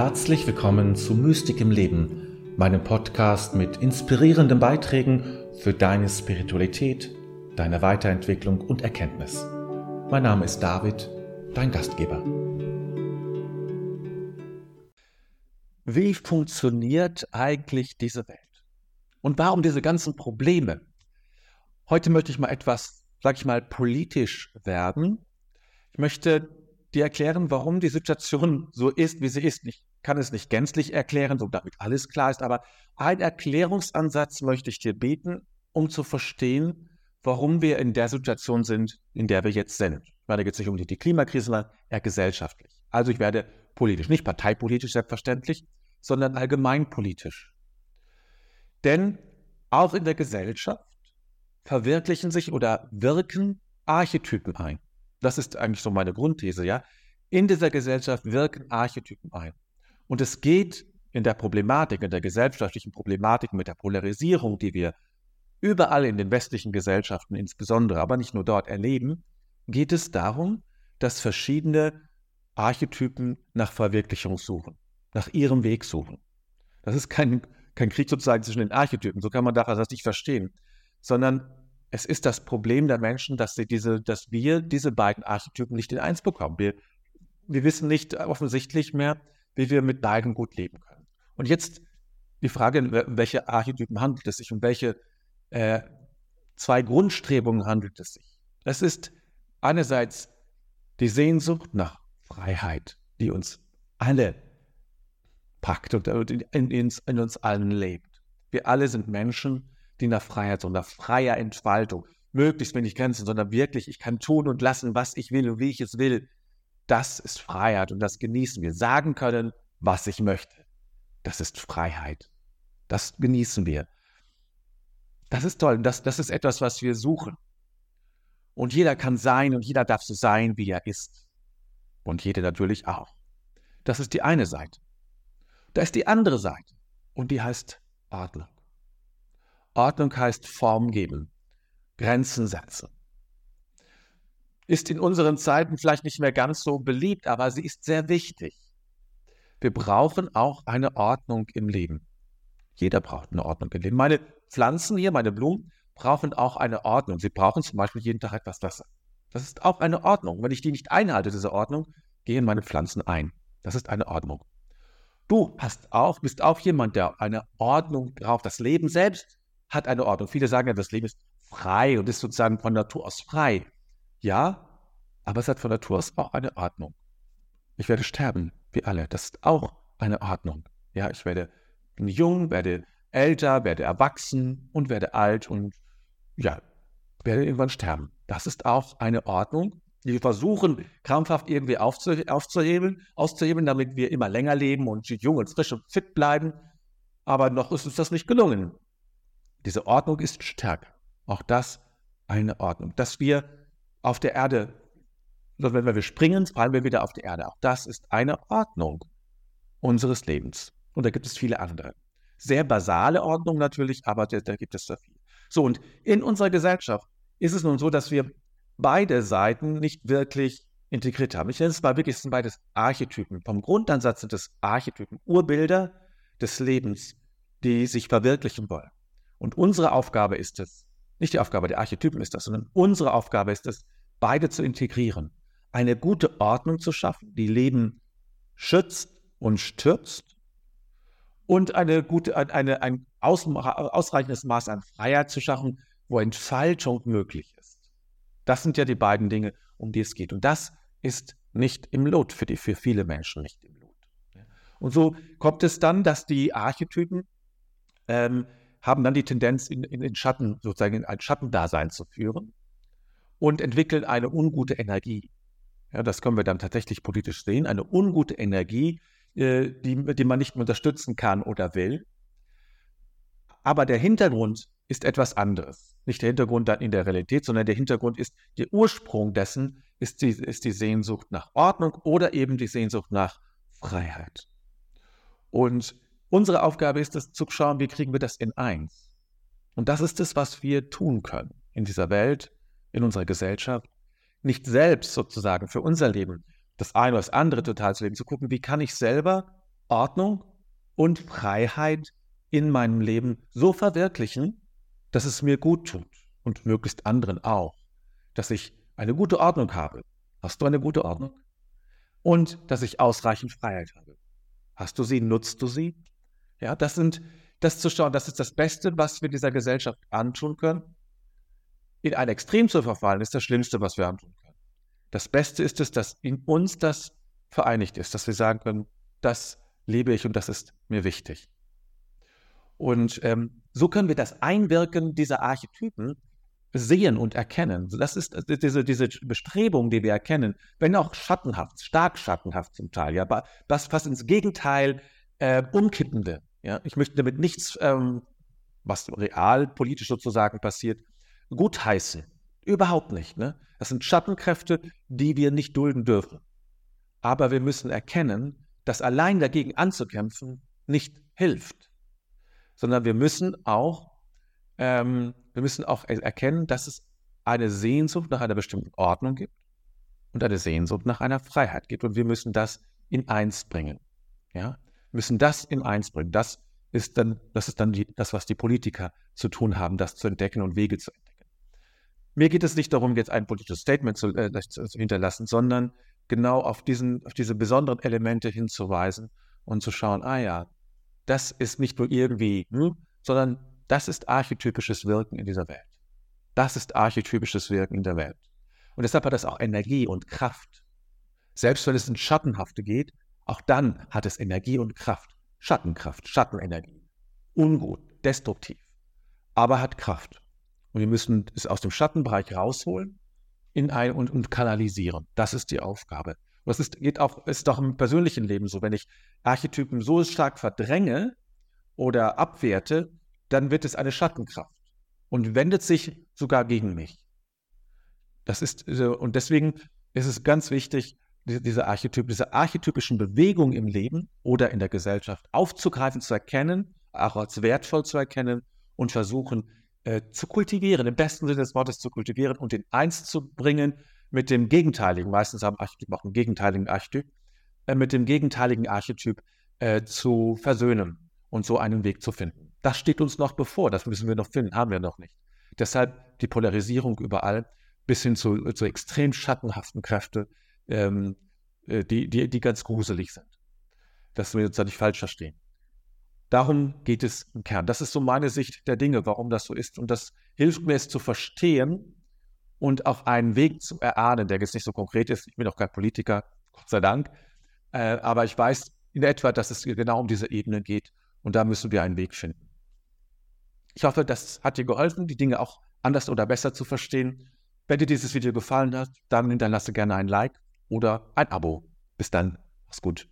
Herzlich willkommen zu Mystik im Leben, meinem Podcast mit inspirierenden Beiträgen für deine Spiritualität, deine Weiterentwicklung und Erkenntnis. Mein Name ist David, dein Gastgeber. Wie funktioniert eigentlich diese Welt? Und warum diese ganzen Probleme? Heute möchte ich mal etwas, sag ich mal, politisch werden. Ich möchte dir erklären, warum die Situation so ist, wie sie ist. Ich kann es nicht gänzlich erklären, so damit alles klar ist, aber einen Erklärungsansatz möchte ich dir bieten, um zu verstehen, warum wir in der Situation sind, in der wir jetzt sind. Ich meine, da geht es nicht um die Klimakrise, sondern eher gesellschaftlich. Also ich werde politisch, nicht parteipolitisch selbstverständlich, sondern allgemeinpolitisch. Denn auch in der Gesellschaft verwirklichen sich oder wirken Archetypen ein. Das ist eigentlich so meine Grundthese, ja. In dieser Gesellschaft wirken Archetypen ein. Und es geht in der Problematik, in der gesellschaftlichen Problematik mit der Polarisierung, die wir überall in den westlichen Gesellschaften insbesondere, aber nicht nur dort erleben, geht es darum, dass verschiedene Archetypen nach Verwirklichung suchen, nach ihrem Weg suchen. Das ist kein, kein Krieg sozusagen zwischen den Archetypen, so kann man das nicht verstehen, sondern es ist das Problem der Menschen, dass, sie diese, dass wir diese beiden Archetypen nicht in eins bekommen. Wir, wir wissen nicht offensichtlich mehr, wie wir mit beiden gut leben können. Und jetzt die Frage, welche Archetypen handelt es sich und welche äh, zwei Grundstrebungen handelt es sich. Es ist einerseits die Sehnsucht nach Freiheit, die uns alle packt und in, in, in uns allen lebt. Wir alle sind Menschen, die nach Freiheit und nach freier Entfaltung, möglichst wenig Grenzen, sondern wirklich, ich kann tun und lassen, was ich will und wie ich es will. Das ist Freiheit und das genießen wir. Sagen können, was ich möchte. Das ist Freiheit. Das genießen wir. Das ist toll. Das, das ist etwas, was wir suchen. Und jeder kann sein und jeder darf so sein, wie er ist. Und jeder natürlich auch. Das ist die eine Seite. Da ist die andere Seite. Und die heißt Ordnung. Ordnung heißt Form geben, Grenzen setzen. Ist in unseren Zeiten vielleicht nicht mehr ganz so beliebt, aber sie ist sehr wichtig. Wir brauchen auch eine Ordnung im Leben. Jeder braucht eine Ordnung im Leben. Meine Pflanzen hier, meine Blumen, brauchen auch eine Ordnung. Sie brauchen zum Beispiel jeden Tag etwas Wasser. Das ist auch eine Ordnung. Wenn ich die nicht einhalte, diese Ordnung, gehen meine Pflanzen ein. Das ist eine Ordnung. Du hast auch, bist auch jemand, der eine Ordnung braucht. Das Leben selbst hat eine Ordnung. Viele sagen ja, das Leben ist frei und ist sozusagen von Natur aus frei. Ja, aber es hat von Natur aus auch eine Ordnung. Ich werde sterben, wie alle. Das ist auch eine Ordnung. Ja, ich werde bin jung, werde älter, werde erwachsen und werde alt und ja, werde irgendwann sterben. Das ist auch eine Ordnung, die wir versuchen, krampfhaft irgendwie aufzuhebeln, auszuhebeln, damit wir immer länger leben und jung und frisch und fit bleiben. Aber noch ist uns das nicht gelungen. Diese Ordnung ist stärker. Auch das eine Ordnung. Dass wir auf der Erde, wenn wir springen, fallen wir wieder auf die Erde. Auch das ist eine Ordnung unseres Lebens. Und da gibt es viele andere. Sehr basale Ordnung natürlich, aber da, da gibt es da viel. So, und in unserer Gesellschaft ist es nun so, dass wir beide Seiten nicht wirklich integriert haben. Ich nenne es mal wirklich, es sind beides Archetypen. Vom Grundansatz sind es Archetypen, Urbilder des Lebens, die sich verwirklichen wollen. Und unsere Aufgabe ist es, nicht die Aufgabe der Archetypen ist das, sondern unsere Aufgabe ist es, beide zu integrieren. Eine gute Ordnung zu schaffen, die Leben schützt und stürzt und eine gute, eine, ein ausreichendes Maß an Freiheit zu schaffen, wo Entfaltung möglich ist. Das sind ja die beiden Dinge, um die es geht. Und das ist nicht im Lot, für, die, für viele Menschen nicht im Lot. Und so kommt es dann, dass die Archetypen ähm, haben dann die Tendenz, in, in den Schatten, sozusagen in ein Schattendasein zu führen und entwickeln eine ungute Energie. Ja, das können wir dann tatsächlich politisch sehen, eine ungute Energie, äh, die, die man nicht mehr unterstützen kann oder will. Aber der Hintergrund ist etwas anderes. Nicht der Hintergrund dann in der Realität, sondern der Hintergrund ist, der Ursprung dessen ist die, ist die Sehnsucht nach Ordnung oder eben die Sehnsucht nach Freiheit. Und Unsere Aufgabe ist es zu schauen, wie kriegen wir das in eins. Und das ist es, was wir tun können in dieser Welt, in unserer Gesellschaft. Nicht selbst sozusagen für unser Leben das eine oder das andere total zu leben, zu gucken, wie kann ich selber Ordnung und Freiheit in meinem Leben so verwirklichen, dass es mir gut tut und möglichst anderen auch, dass ich eine gute Ordnung habe. Hast du eine gute Ordnung? Und dass ich ausreichend Freiheit habe. Hast du sie? Nutzt du sie? Ja, das sind, das zu schauen, das ist das Beste, was wir dieser Gesellschaft antun können. In ein Extrem zu verfallen, ist das Schlimmste, was wir antun können. Das Beste ist es, dass in uns das vereinigt ist, dass wir sagen können, das lebe ich und das ist mir wichtig. Und ähm, so können wir das Einwirken dieser Archetypen sehen und erkennen. Das ist diese, diese Bestrebung, die wir erkennen, wenn auch schattenhaft, stark schattenhaft zum Teil, ja, das fast ins Gegenteil äh, umkippende. Ja, ich möchte damit nichts, ähm, was real politisch sozusagen passiert, gutheißen. Überhaupt nicht. Ne? Das sind Schattenkräfte, die wir nicht dulden dürfen. Aber wir müssen erkennen, dass allein dagegen anzukämpfen nicht hilft, sondern wir müssen auch, ähm, wir müssen auch erkennen, dass es eine Sehnsucht nach einer bestimmten Ordnung gibt und eine Sehnsucht nach einer Freiheit gibt. Und wir müssen das in eins bringen. Ja? Müssen das in eins bringen. Das ist dann, das ist dann die, das, was die Politiker zu tun haben, das zu entdecken und Wege zu entdecken. Mir geht es nicht darum, jetzt ein politisches Statement zu, äh, zu hinterlassen, sondern genau auf, diesen, auf diese besonderen Elemente hinzuweisen und zu schauen, ah ja, das ist nicht nur irgendwie, hm, sondern das ist archetypisches Wirken in dieser Welt. Das ist archetypisches Wirken in der Welt. Und deshalb hat das auch Energie und Kraft. Selbst wenn es ins Schattenhafte geht, auch dann hat es Energie und Kraft. Schattenkraft, Schattenenergie. Ungut, destruktiv. Aber hat Kraft. Und wir müssen es aus dem Schattenbereich rausholen in ein, und, und kanalisieren. Das ist die Aufgabe. Und das ist, geht auch, ist auch im persönlichen Leben so. Wenn ich Archetypen so stark verdränge oder abwerte, dann wird es eine Schattenkraft und wendet sich sogar gegen mich. Das ist, und deswegen ist es ganz wichtig, diese, Archetyp, diese archetypischen Bewegungen im Leben oder in der Gesellschaft aufzugreifen, zu erkennen, auch als wertvoll zu erkennen und versuchen äh, zu kultivieren, im besten Sinne des Wortes zu kultivieren und in eins zu bringen mit dem gegenteiligen, meistens haben Archetypen auch einen gegenteiligen Archetyp, äh, mit dem gegenteiligen Archetyp äh, zu versöhnen und so einen Weg zu finden. Das steht uns noch bevor, das müssen wir noch finden, haben wir noch nicht. Deshalb die Polarisierung überall bis hin zu, zu extrem schattenhaften Kräften, ähm, äh, die, die, die ganz gruselig sind. Dass wir uns da nicht falsch verstehen. Darum geht es im Kern. Das ist so meine Sicht der Dinge, warum das so ist. Und das hilft mir, es zu verstehen und auch einen Weg zu erahnen, der jetzt nicht so konkret ist. Ich bin auch kein Politiker, Gott sei Dank. Äh, aber ich weiß in etwa, dass es genau um diese Ebene geht. Und da müssen wir einen Weg finden. Ich hoffe, das hat dir geholfen, die Dinge auch anders oder besser zu verstehen. Wenn dir dieses Video gefallen hat, dann hinterlasse gerne ein Like oder ein Abo. Bis dann, mach's gut.